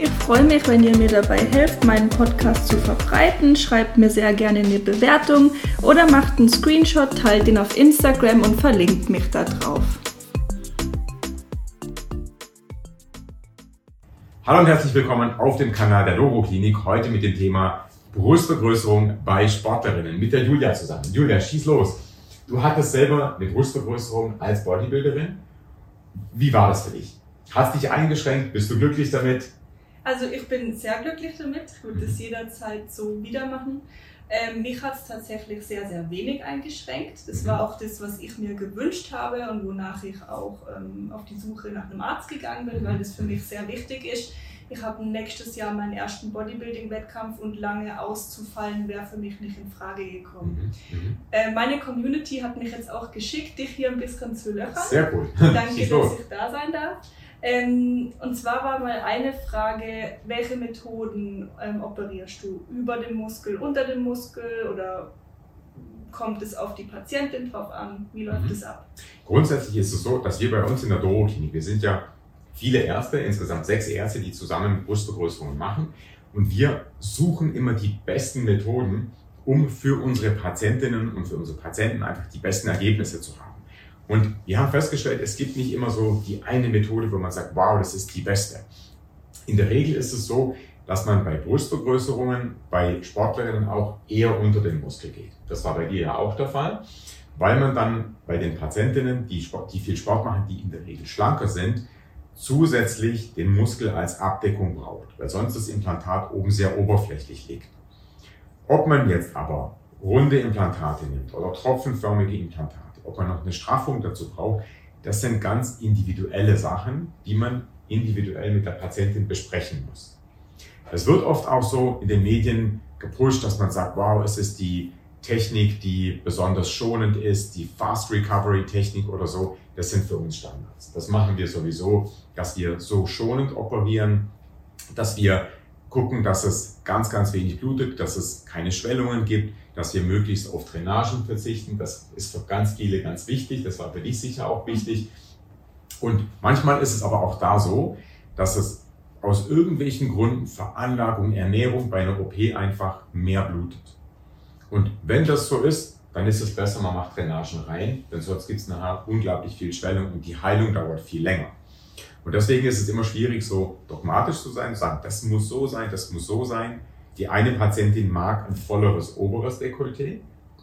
Ich freue mich, wenn ihr mir dabei helft, meinen Podcast zu verbreiten. Schreibt mir sehr gerne eine Bewertung oder macht einen Screenshot, teilt ihn auf Instagram und verlinkt mich da drauf. Hallo und herzlich willkommen auf dem Kanal der Loro Klinik. Heute mit dem Thema Brustvergrößerung bei Sportlerinnen mit der Julia zusammen. Julia, schieß los. Du hattest selber eine Brustvergrößerung als Bodybuilderin. Wie war das für dich? Hast dich eingeschränkt? Bist du glücklich damit? Also ich bin sehr glücklich damit. Ich würde das jederzeit so wieder machen. Ähm, mich hat es tatsächlich sehr, sehr wenig eingeschränkt. Das war auch das, was ich mir gewünscht habe und wonach ich auch ähm, auf die Suche nach einem Arzt gegangen bin, weil das für mich sehr wichtig ist. Ich habe nächstes Jahr meinen ersten Bodybuilding-Wettkampf und lange auszufallen wäre für mich nicht in Frage gekommen. Mhm. Äh, meine Community hat mich jetzt auch geschickt, dich hier ein bisschen zu löchern. Sehr gut. Danke, dass ich da sein darf. Ähm, und zwar war mal eine Frage, welche Methoden ähm, operierst du? Über den Muskel, unter dem Muskel oder kommt es auf die Patientin drauf an? Wie läuft mhm. es ab? Grundsätzlich ist es so, dass wir bei uns in der Doro-Klinik, wir sind ja viele Ärzte, insgesamt sechs Ärzte, die zusammen Brustvergrößerungen machen. Und wir suchen immer die besten Methoden, um für unsere Patientinnen und für unsere Patienten einfach die besten Ergebnisse zu haben. Und wir haben festgestellt, es gibt nicht immer so die eine Methode, wo man sagt, wow, das ist die beste. In der Regel ist es so, dass man bei Brustvergrößerungen bei Sportlerinnen auch eher unter den Muskel geht. Das war bei dir ja auch der Fall, weil man dann bei den Patientinnen, die, Sport, die viel Sport machen, die in der Regel schlanker sind, zusätzlich den Muskel als Abdeckung braucht, weil sonst das Implantat oben sehr oberflächlich liegt. Ob man jetzt aber runde Implantate nimmt oder tropfenförmige Implantate, ob man noch eine Straffung dazu braucht, das sind ganz individuelle Sachen, die man individuell mit der Patientin besprechen muss. Es wird oft auch so in den Medien gepusht, dass man sagt, wow, es ist die Technik, die besonders schonend ist, die Fast Recovery Technik oder so. Das sind für uns Standards. Das machen wir sowieso, dass wir so schonend operieren, dass wir gucken, dass es ganz, ganz wenig blutet, dass es keine Schwellungen gibt, dass wir möglichst auf Drainagen verzichten. Das ist für ganz viele ganz wichtig. Das war für dich sicher auch wichtig. Und manchmal ist es aber auch da so, dass es aus irgendwelchen Gründen Veranlagung, Ernährung bei einer OP einfach mehr blutet. Und wenn das so ist, dann ist es besser, man macht Drainagen rein, denn sonst gibt es nachher unglaublich viel Schwellung und die Heilung dauert viel länger. Und deswegen ist es immer schwierig, so dogmatisch zu sein, zu sagen, das muss so sein, das muss so sein. Die eine Patientin mag ein volleres oberes Dekolleté,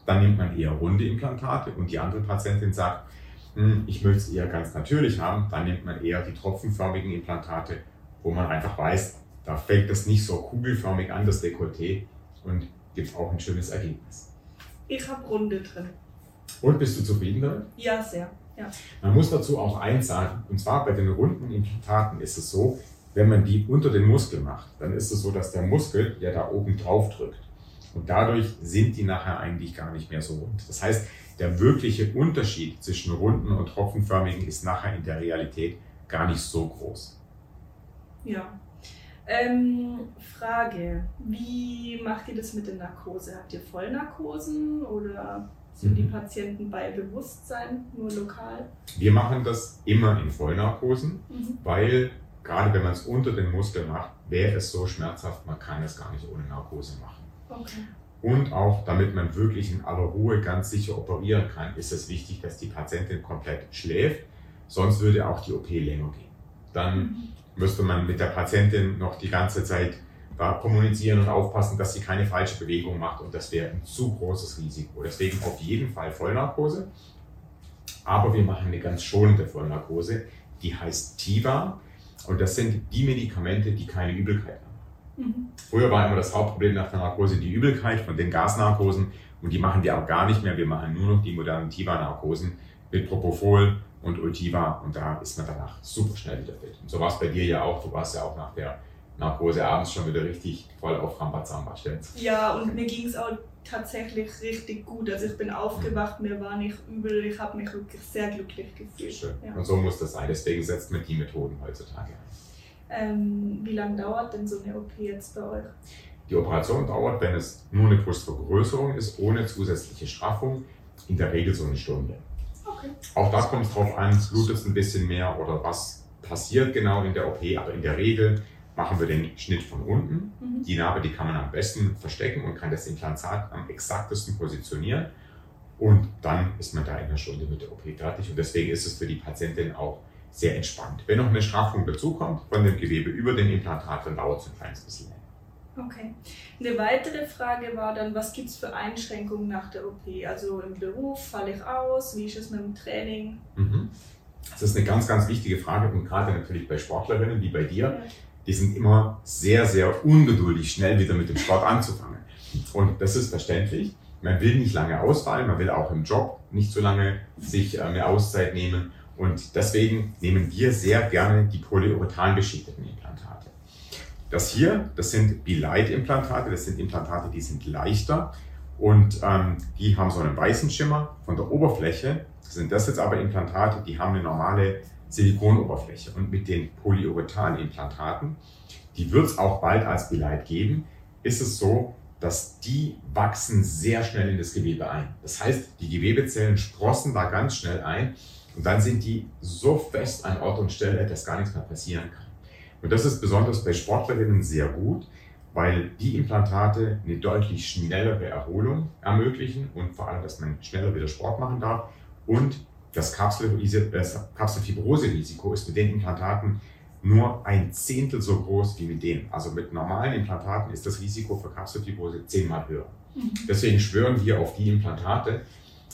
dann nimmt man eher runde Implantate und die andere Patientin sagt, hm, ich möchte es eher ganz natürlich haben, dann nimmt man eher die tropfenförmigen Implantate, wo man einfach weiß, da fällt das nicht so kugelförmig an, das Dekolleté und gibt auch ein schönes Ergebnis. Ich habe Runde drin. Und bist du zufrieden damit? Ja, sehr. Ja. Man muss dazu auch eins sagen, und zwar bei den runden Implantaten ist es so, wenn man die unter den Muskel macht, dann ist es so, dass der Muskel ja da oben drauf drückt. Und dadurch sind die nachher eigentlich gar nicht mehr so rund. Das heißt, der wirkliche Unterschied zwischen runden und tropfenförmigen ist nachher in der Realität gar nicht so groß. Ja. Ähm, Frage, wie macht ihr das mit der Narkose? Habt ihr Vollnarkosen oder sind mhm. die Patienten bei Bewusstsein nur lokal? Wir machen das immer in Vollnarkosen, mhm. weil gerade wenn man es unter den Muskel macht, wäre es so schmerzhaft, man kann es gar nicht ohne Narkose machen. Okay. Und auch damit man wirklich in aller Ruhe ganz sicher operieren kann, ist es wichtig, dass die Patientin komplett schläft, sonst würde auch die OP länger gehen. Dann mhm. müsste man mit der Patientin noch die ganze Zeit da kommunizieren und aufpassen, dass sie keine falsche Bewegung macht und das wäre ein zu großes Risiko. Deswegen auf jeden Fall Vollnarkose. Aber wir machen eine ganz schonende Vollnarkose, die heißt Tiva und das sind die Medikamente, die keine Übelkeit haben. Mhm. Früher war immer das Hauptproblem nach der Narkose die Übelkeit von den Gasnarkosen und die machen wir auch gar nicht mehr. Wir machen nur noch die modernen Tiva-Narkosen mit Propofol und Ultiva und da ist man danach super schnell wieder fit. Und so war es bei dir ja auch. Du warst ja auch nach der Narkose abends schon wieder richtig voll auf Rambazamba, stimmt's? Ja, und mir ging es auch tatsächlich richtig gut. Also ich bin aufgewacht, mir war nicht übel, ich habe mich wirklich sehr glücklich gefühlt. Schön. Ja. Und so muss das sein. Deswegen setzt man die Methoden heutzutage ein. Ähm, wie lange dauert denn so eine OP jetzt bei euch? Die Operation dauert, wenn es nur eine Brustvergrößerung ist, ohne zusätzliche Straffung, in der Regel so eine Stunde. Okay. Auch da kommt es drauf an, blutet es ein bisschen mehr oder was passiert genau in der OP, aber in der Regel machen wir den Schnitt von unten. Mhm. Die Narbe, die kann man am besten verstecken und kann das Implantat am exaktesten positionieren. Und dann ist man da in einer Stunde mit der OP fertig. Und deswegen ist es für die Patientin auch sehr entspannt. Wenn noch eine Straffung dazukommt von dem Gewebe über den Implantat, dann dauert es ein kleines bisschen länger. Okay. Eine weitere Frage war dann, was gibt es für Einschränkungen nach der OP? Also im Beruf, falle ich aus? Wie ist es mit dem Training? Mhm. Das ist eine ganz, ganz wichtige Frage und gerade natürlich bei Sportlerinnen wie bei dir, die sind immer sehr, sehr ungeduldig, schnell wieder mit dem Sport anzufangen. Und das ist verständlich. Man will nicht lange ausfallen, man will auch im Job nicht so lange sich äh, mehr Auszeit nehmen. Und deswegen nehmen wir sehr gerne die polyurethan beschichteten Implantate. Das hier, das sind Bilight-Implantate, das sind Implantate, die sind leichter und ähm, die haben so einen weißen Schimmer. Von der Oberfläche sind das jetzt aber Implantate, die haben eine normale Silikonoberfläche. Und mit den Polyurethan-Implantaten, die wird es auch bald als Beleit geben, ist es so, dass die wachsen sehr schnell in das Gewebe ein. Das heißt, die Gewebezellen sprossen da ganz schnell ein und dann sind die so fest an Ort und Stelle, dass gar nichts mehr passieren kann. Und das ist besonders bei Sportlerinnen sehr gut, weil die Implantate eine deutlich schnellere Erholung ermöglichen und vor allem, dass man schneller wieder Sport machen darf und das Kapselfibrose-Risiko ist mit den Implantaten nur ein Zehntel so groß wie mit denen. Also mit normalen Implantaten ist das Risiko für Kapselfibrose zehnmal höher. Mhm. Deswegen schwören wir auf die Implantate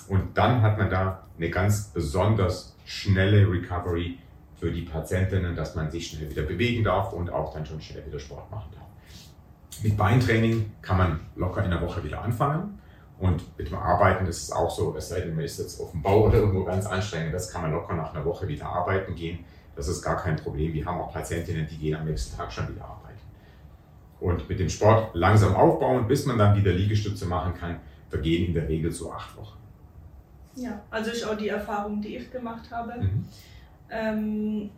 und dann hat man da eine ganz besonders schnelle Recovery für die Patientinnen, dass man sich schnell wieder bewegen darf und auch dann schon schnell wieder Sport machen darf. Mit Beintraining kann man locker in der Woche wieder anfangen. Und mit dem Arbeiten ist es auch so, es sei denn, man ist jetzt auf dem Bau oder irgendwo ganz anstrengend, das kann man locker nach einer Woche wieder arbeiten gehen. Das ist gar kein Problem. Wir haben auch Patientinnen, die gehen am nächsten Tag schon wieder arbeiten. Und mit dem Sport langsam aufbauen, bis man dann wieder Liegestütze machen kann, vergehen in der Regel so acht Wochen. Ja, also ist auch die Erfahrung, die ich gemacht habe. Mhm. Ähm,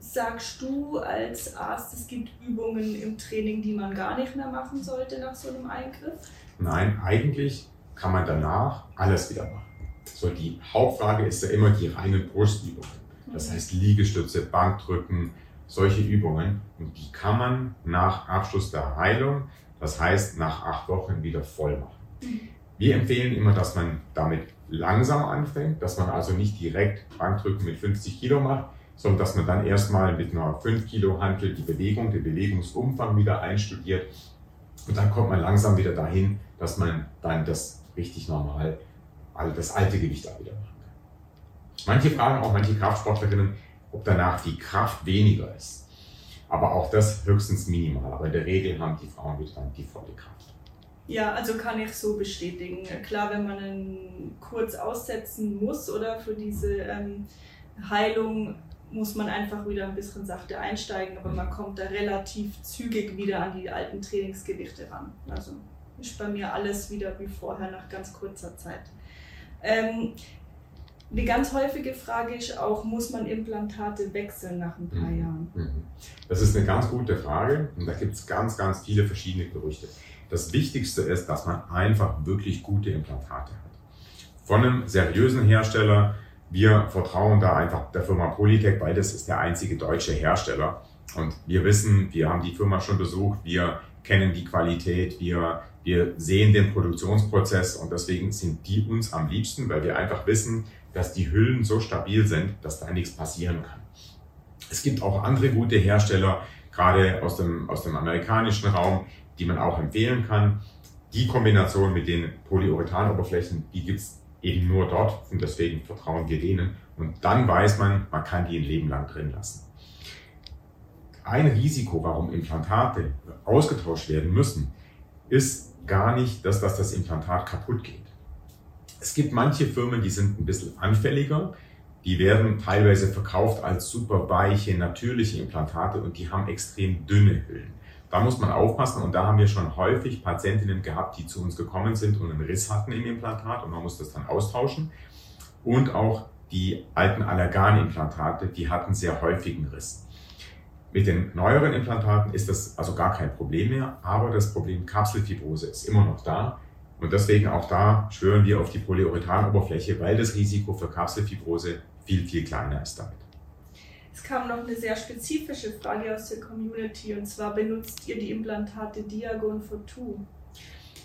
sagst du als Arzt, es gibt Übungen im Training, die man gar nicht mehr machen sollte nach so einem Eingriff? Nein, eigentlich kann man danach alles wieder machen. So, die Hauptfrage ist ja immer die reinen Brustübungen. Das mhm. heißt Liegestütze, Bankdrücken, solche Übungen. Und die kann man nach Abschluss der Heilung, das heißt nach acht Wochen, wieder voll machen. Mhm. Wir empfehlen immer, dass man damit langsam anfängt, dass man also nicht direkt Bankdrücken mit 50 Kilo macht, sondern dass man dann erstmal mit einer 5 Kilo Hantel die Bewegung, den Bewegungsumfang wieder einstudiert. Und dann kommt man langsam wieder dahin, dass man dann das richtig normal, also das alte Gewicht auch wieder machen kann. Manche fragen auch, manche Kraftsportlerinnen, ob danach die Kraft weniger ist. Aber auch das höchstens minimal. Aber in der Regel haben die Frauen wieder dann die volle Kraft. Ja, also kann ich so bestätigen. Klar, wenn man einen kurz aussetzen muss oder für diese ähm, Heilung muss man einfach wieder ein bisschen sachte einsteigen, aber man kommt da relativ zügig wieder an die alten Trainingsgewichte ran. Also ist bei mir alles wieder wie vorher nach ganz kurzer Zeit. Ähm, die ganz häufige Frage ist auch, muss man Implantate wechseln nach ein paar mhm. Jahren? Mhm. Das ist eine ganz gute Frage und da gibt es ganz, ganz viele verschiedene Gerüchte. Das Wichtigste ist, dass man einfach wirklich gute Implantate hat. Von einem seriösen Hersteller. Wir vertrauen da einfach der Firma Polytech, weil das ist der einzige deutsche Hersteller. Und wir wissen, wir haben die Firma schon besucht, wir kennen die Qualität, wir wir sehen den Produktionsprozess und deswegen sind die uns am liebsten, weil wir einfach wissen, dass die Hüllen so stabil sind, dass da nichts passieren kann. Es gibt auch andere gute Hersteller, gerade aus dem, aus dem amerikanischen Raum, die man auch empfehlen kann. Die Kombination mit den Polyurethanoberflächen, die gibt's eben nur dort und deswegen vertrauen wir denen. Und dann weiß man, man kann die ein Leben lang drin lassen. ein Risiko, warum Implantate ausgetauscht werden müssen, ist gar nicht, dass, dass das Implantat kaputt geht. Es gibt manche Firmen, die sind ein bisschen anfälliger. Die werden teilweise verkauft als super weiche, natürliche Implantate und die haben extrem dünne Hüllen. Da muss man aufpassen und da haben wir schon häufig Patientinnen gehabt, die zu uns gekommen sind und einen Riss hatten im Implantat und man muss das dann austauschen. Und auch die alten Allerganimplantate, die hatten sehr häufigen Riss. Mit den neueren Implantaten ist das also gar kein Problem mehr, aber das Problem Kapselfibrose ist immer noch da. Und deswegen auch da schwören wir auf die Polyurethanoberfläche, weil das Risiko für Kapselfibrose viel, viel kleiner ist damit. Es kam noch eine sehr spezifische Frage aus der Community und zwar benutzt ihr die Implantate Diagon for Two?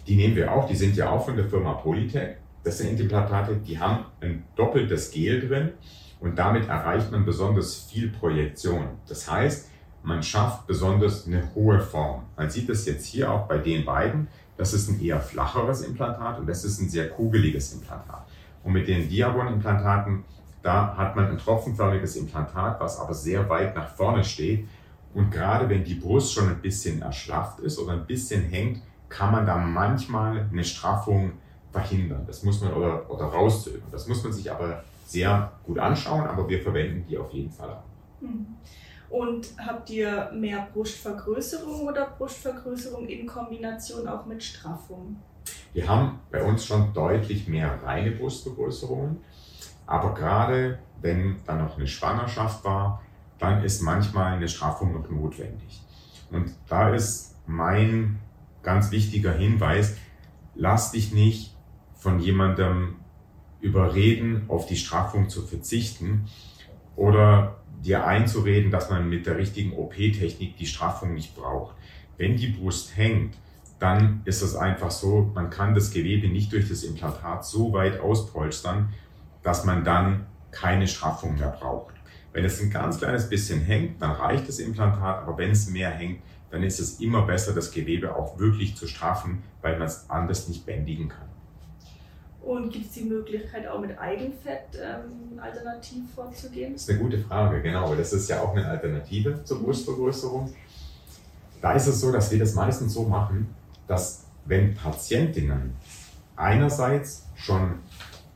Die nehmen wir auch, die sind ja auch von der Firma Polytech. Das sind Implantate, die haben ein doppeltes Gel drin und damit erreicht man besonders viel Projektion. Das heißt, man schafft besonders eine hohe Form. Man sieht das jetzt hier auch bei den beiden. Das ist ein eher flacheres Implantat und das ist ein sehr kugeliges Implantat. Und mit den Diagon-Implantaten, da hat man ein tropfenförmiges Implantat, was aber sehr weit nach vorne steht. Und gerade wenn die Brust schon ein bisschen erschlafft ist oder ein bisschen hängt, kann man da manchmal eine Straffung verhindern. Das muss man oder, oder rauszögern. Das muss man sich aber sehr gut anschauen, aber wir verwenden die auf jeden Fall auch. Mhm. Und habt ihr mehr Brustvergrößerung oder Brustvergrößerung in Kombination auch mit Straffung? Wir haben bei uns schon deutlich mehr reine Brustvergrößerungen, aber gerade wenn dann noch eine Schwangerschaft war, dann ist manchmal eine Straffung noch notwendig. Und da ist mein ganz wichtiger Hinweis, lass dich nicht von jemandem überreden, auf die Straffung zu verzichten oder dir einzureden, dass man mit der richtigen OP-Technik die Straffung nicht braucht. Wenn die Brust hängt, dann ist es einfach so, man kann das Gewebe nicht durch das Implantat so weit auspolstern, dass man dann keine Straffung mehr braucht. Wenn es ein ganz kleines bisschen hängt, dann reicht das Implantat, aber wenn es mehr hängt, dann ist es immer besser, das Gewebe auch wirklich zu straffen, weil man es anders nicht bändigen kann. Und gibt es die Möglichkeit, auch mit Eigenfett ähm, alternativ vorzugehen? Das ist eine gute Frage, genau. Das ist ja auch eine Alternative zur Brustvergrößerung. Da ist es so, dass wir das meistens so machen, dass wenn Patientinnen einerseits schon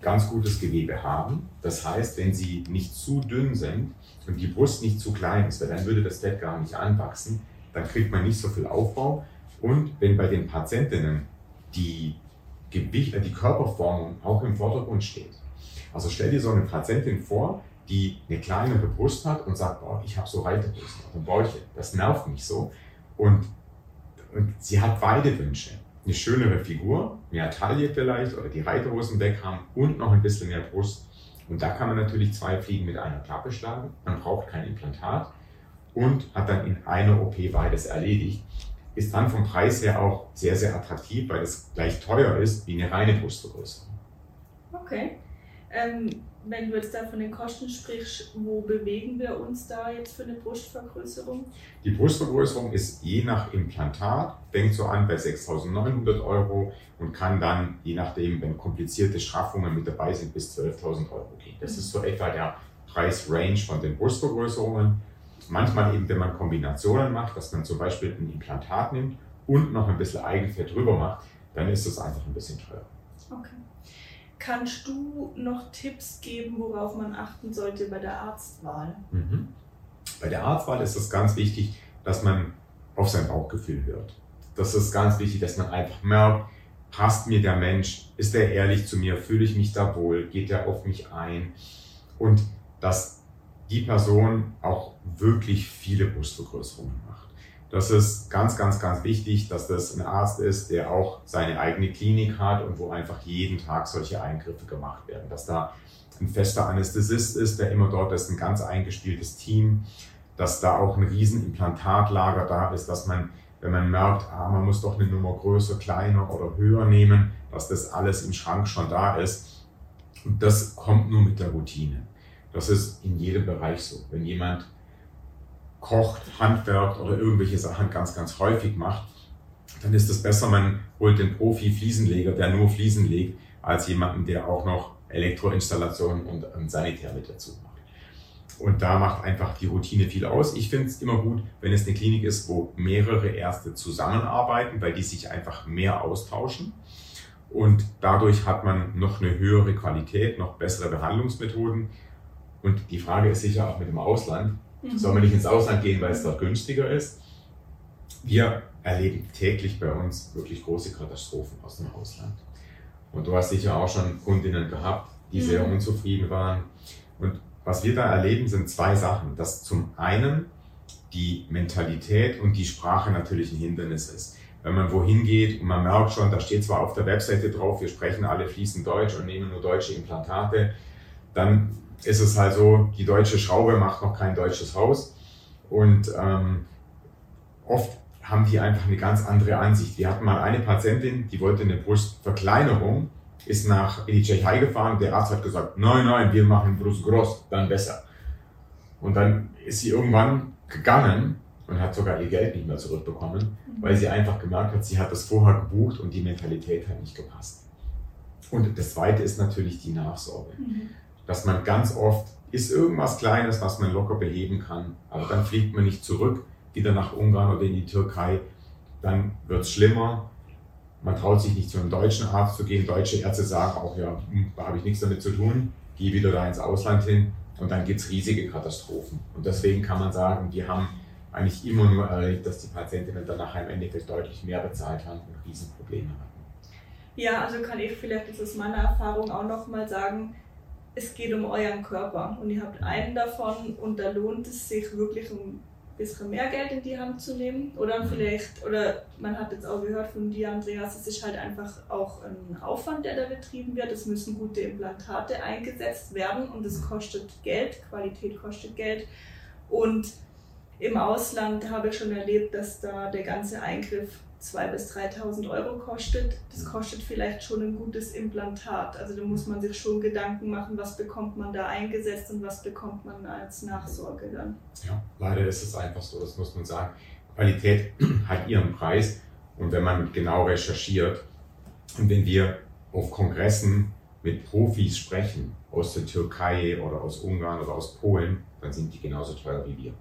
ganz gutes Gewebe haben, das heißt, wenn sie nicht zu dünn sind und die Brust nicht zu klein ist, weil dann würde das Fett gar nicht anwachsen, dann kriegt man nicht so viel Aufbau. Und wenn bei den Patientinnen die Gewicht, äh, die Körperformung auch im Vordergrund steht. Also stell dir so eine Patientin vor, die eine kleinere Brust hat und sagt, boah, ich habe so Reiterbrust auf dem Bäuchchen, das nervt mich so. Und, und sie hat beide Wünsche. Eine schönere Figur, mehr Taille vielleicht oder die Reiterhosen weg haben und noch ein bisschen mehr Brust. Und da kann man natürlich zwei Fliegen mit einer Klappe schlagen. Man braucht kein Implantat und hat dann in einer OP beides erledigt ist dann vom Preis her auch sehr, sehr attraktiv, weil es gleich teuer ist wie eine reine Brustvergrößerung. Okay. Ähm, wenn du jetzt da von den Kosten sprichst, wo bewegen wir uns da jetzt für eine Brustvergrößerung? Die Brustvergrößerung ist je nach Implantat, fängt so an bei 6.900 Euro und kann dann, je nachdem, wenn komplizierte Straffungen mit dabei sind, bis 12.000 Euro gehen. Das ist so etwa der Preisrange von den Brustvergrößerungen. Manchmal eben, wenn man Kombinationen macht, dass man zum Beispiel ein Implantat nimmt und noch ein bisschen Eigenfett drüber macht, dann ist das einfach ein bisschen teuer. Okay. Kannst du noch Tipps geben, worauf man achten sollte bei der Arztwahl? Mhm. Bei der Arztwahl ist es ganz wichtig, dass man auf sein Bauchgefühl hört. Das ist ganz wichtig, dass man einfach merkt, passt mir der Mensch, ist er ehrlich zu mir, fühle ich mich da wohl, geht er auf mich ein und dass die Person auch wirklich viele Brustvergrößerungen macht. Das ist ganz, ganz, ganz wichtig, dass das ein Arzt ist, der auch seine eigene Klinik hat und wo einfach jeden Tag solche Eingriffe gemacht werden. Dass da ein fester Anästhesist ist, der immer dort ist, ein ganz eingespieltes Team, dass da auch ein Riesenimplantatlager da ist, dass man, wenn man merkt, ah, man muss doch eine Nummer größer, kleiner oder höher nehmen, dass das alles im Schrank schon da ist. Und das kommt nur mit der Routine. Das ist in jedem Bereich so. Wenn jemand kocht, handwerkt oder irgendwelche Sachen ganz, ganz häufig macht, dann ist es besser, man holt den Profi-Fliesenleger, der nur Fliesen legt, als jemanden, der auch noch Elektroinstallationen und Sanitär mit dazu macht. Und da macht einfach die Routine viel aus. Ich finde es immer gut, wenn es eine Klinik ist, wo mehrere Ärzte zusammenarbeiten, weil die sich einfach mehr austauschen. Und dadurch hat man noch eine höhere Qualität, noch bessere Behandlungsmethoden. Und die Frage ist sicher auch mit dem Ausland. Mhm. Soll man nicht ins Ausland gehen, weil es dort günstiger ist? Wir erleben täglich bei uns wirklich große Katastrophen aus dem Ausland. Und du hast sicher auch schon Kundinnen gehabt, die mhm. sehr unzufrieden waren. Und was wir da erleben, sind zwei Sachen. Dass zum einen die Mentalität und die Sprache natürlich ein Hindernis ist. Wenn man wohin geht und man merkt schon, da steht zwar auf der Webseite drauf, wir sprechen alle fließend Deutsch und nehmen nur deutsche Implantate, dann ist es halt so, die deutsche Schraube macht noch kein deutsches Haus. Und ähm, oft haben die einfach eine ganz andere Ansicht. Wir hatten mal eine Patientin, die wollte eine Brustverkleinerung, ist nach in die Tschechei gefahren. Der Arzt hat gesagt, nein, nein, wir machen Brust groß, dann besser. Und dann ist sie irgendwann gegangen und hat sogar ihr Geld nicht mehr zurückbekommen, weil sie einfach gemerkt hat, sie hat das vorher gebucht und die Mentalität hat nicht gepasst. Und das Zweite ist natürlich die Nachsorge. Mhm. Dass man ganz oft ist irgendwas Kleines, was man locker beheben kann, aber dann fliegt man nicht zurück, wieder nach Ungarn oder in die Türkei, dann wird es schlimmer. Man traut sich nicht zu einem deutschen Arzt zu gehen. Deutsche Ärzte sagen auch, ja, hm, da habe ich nichts damit zu tun, gehe wieder da ins Ausland hin und dann gibt es riesige Katastrophen. Und deswegen kann man sagen, wir haben eigentlich immer nur erlebt, dass die Patientinnen danach im Endeffekt deutlich mehr bezahlt haben und Riesenprobleme hatten. Ja, also kann ich vielleicht aus meiner Erfahrung auch nochmal sagen, es geht um euren Körper und ihr habt einen davon und da lohnt es sich wirklich um bisschen mehr Geld in die Hand zu nehmen. Oder vielleicht, oder man hat jetzt auch gehört von dir, Andreas, es ist halt einfach auch ein Aufwand, der da betrieben wird. Es müssen gute Implantate eingesetzt werden und es kostet Geld, Qualität kostet Geld. Und im Ausland habe ich schon erlebt, dass da der ganze Eingriff 2.000 bis 3.000 Euro kostet. Das kostet vielleicht schon ein gutes Implantat. Also da muss man sich schon Gedanken machen, was bekommt man da eingesetzt und was bekommt man als Nachsorge dann. Ja, leider ist es einfach so, das muss man sagen. Qualität hat ihren Preis und wenn man genau recherchiert und wenn wir auf Kongressen mit Profis sprechen, aus der Türkei oder aus Ungarn oder aus Polen, dann sind die genauso teuer wie wir.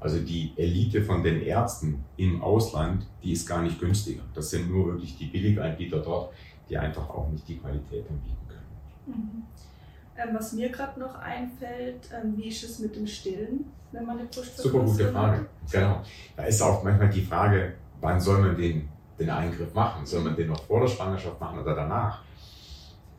Also die Elite von den Ärzten im Ausland, die ist gar nicht günstiger. Das sind nur wirklich die Billiganbieter dort, die einfach auch nicht die Qualität anbieten können. Mhm. Ähm, was mir gerade noch einfällt, ähm, wie ist es mit dem Stillen, wenn man eine Super gute Frage. Genau. Da ist auch manchmal die Frage, wann soll man den, den Eingriff machen? Soll man den noch vor der Schwangerschaft machen oder danach?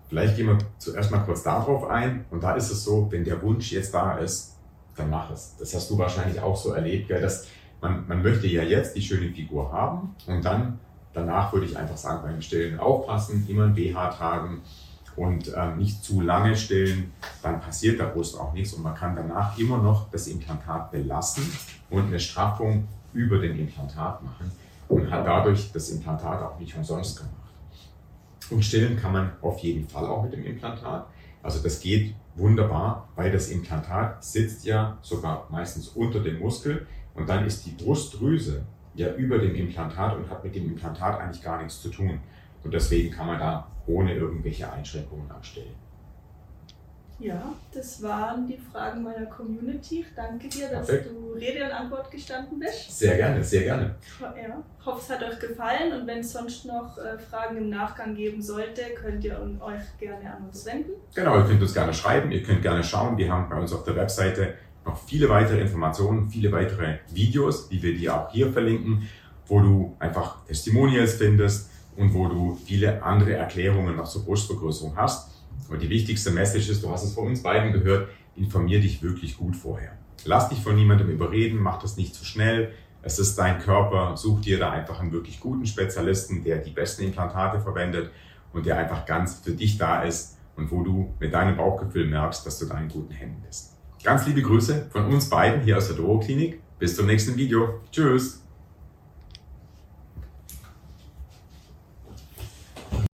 Vielleicht gehen wir zuerst mal kurz darauf ein. Und da ist es so, wenn der Wunsch jetzt da ist, dann mach es. Das hast du wahrscheinlich auch so erlebt, gell? dass man, man möchte ja jetzt die schöne Figur haben und dann danach würde ich einfach sagen, beim Stillen aufpassen, immer ein BH tragen und ähm, nicht zu lange stillen, dann passiert der Brust auch nichts und man kann danach immer noch das Implantat belassen und eine Straffung über den Implantat machen und hat dadurch das Implantat auch nicht umsonst gemacht. Und stillen kann man auf jeden Fall auch mit dem Implantat. Also das geht wunderbar, weil das Implantat sitzt ja sogar meistens unter dem Muskel und dann ist die Brustdrüse ja über dem Implantat und hat mit dem Implantat eigentlich gar nichts zu tun. Und deswegen kann man da ohne irgendwelche Einschränkungen anstellen. Ja, das waren die Fragen meiner Community. Danke dir, dass Perfekt. du Rede und Antwort gestanden bist. Sehr gerne, sehr gerne. Ja, hoffe, es hat euch gefallen und wenn es sonst noch äh, Fragen im Nachgang geben sollte, könnt ihr euch gerne an uns wenden. Genau, ihr könnt uns gerne schreiben, ihr könnt gerne schauen. Wir haben bei uns auf der Webseite noch viele weitere Informationen, viele weitere Videos, die wir dir auch hier verlinken, wo du einfach Testimonials findest und wo du viele andere Erklärungen noch zur Brustvergrößerung hast. Aber die wichtigste Message ist, du hast es von uns beiden gehört, informier dich wirklich gut vorher. Lass dich von niemandem überreden, mach das nicht zu schnell. Es ist dein Körper, such dir da einfach einen wirklich guten Spezialisten, der die besten Implantate verwendet und der einfach ganz für dich da ist und wo du mit deinem Bauchgefühl merkst, dass du da in guten Händen bist. Ganz liebe Grüße von uns beiden hier aus der Doro Klinik. Bis zum nächsten Video. Tschüss.